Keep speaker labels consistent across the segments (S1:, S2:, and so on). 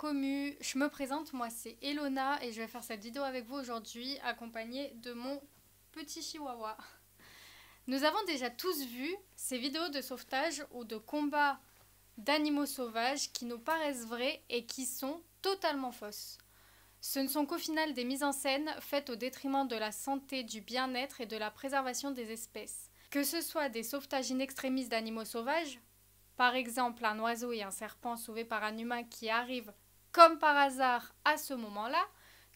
S1: commu, je me présente, moi c'est Elona et je vais faire cette vidéo avec vous aujourd'hui accompagnée de mon petit chihuahua. Nous avons déjà tous vu ces vidéos de sauvetage ou de combat d'animaux sauvages qui nous paraissent vraies et qui sont totalement fausses. Ce ne sont qu'au final des mises en scène faites au détriment de la santé, du bien-être et de la préservation des espèces. Que ce soit des sauvetages in extremis d'animaux sauvages, par exemple un oiseau et un serpent sauvés par un humain qui arrivent comme par hasard à ce moment-là,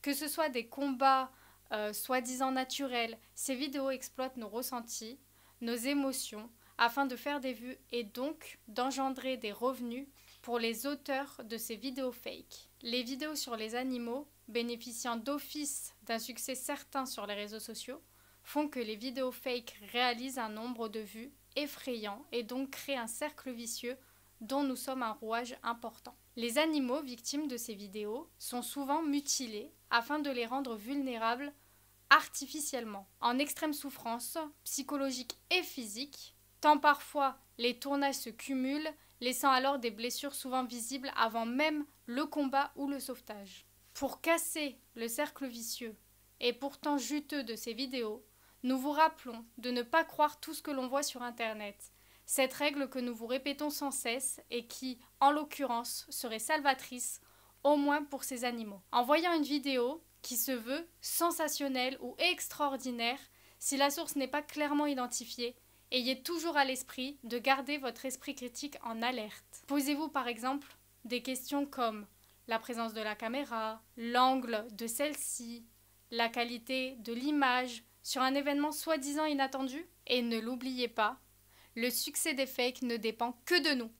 S1: que ce soit des combats euh, soi-disant naturels, ces vidéos exploitent nos ressentis, nos émotions, afin de faire des vues et donc d'engendrer des revenus pour les auteurs de ces vidéos fake. Les vidéos sur les animaux, bénéficiant d'office d'un succès certain sur les réseaux sociaux, font que les vidéos fake réalisent un nombre de vues effrayant et donc créent un cercle vicieux dont nous sommes un rouage important. Les animaux victimes de ces vidéos sont souvent mutilés afin de les rendre vulnérables artificiellement, en extrême souffrance psychologique et physique, tant parfois les tournages se cumulent, laissant alors des blessures souvent visibles avant même le combat ou le sauvetage. Pour casser le cercle vicieux et pourtant juteux de ces vidéos, nous vous rappelons de ne pas croire tout ce que l'on voit sur Internet. Cette règle que nous vous répétons sans cesse et qui, en l'occurrence, serait salvatrice, au moins pour ces animaux. En voyant une vidéo qui se veut sensationnelle ou extraordinaire, si la source n'est pas clairement identifiée, ayez toujours à l'esprit de garder votre esprit critique en alerte. Posez-vous par exemple des questions comme la présence de la caméra, l'angle de celle-ci, la qualité de l'image, sur un événement soi-disant inattendu Et ne l'oubliez pas, le succès des fakes ne dépend que de nous.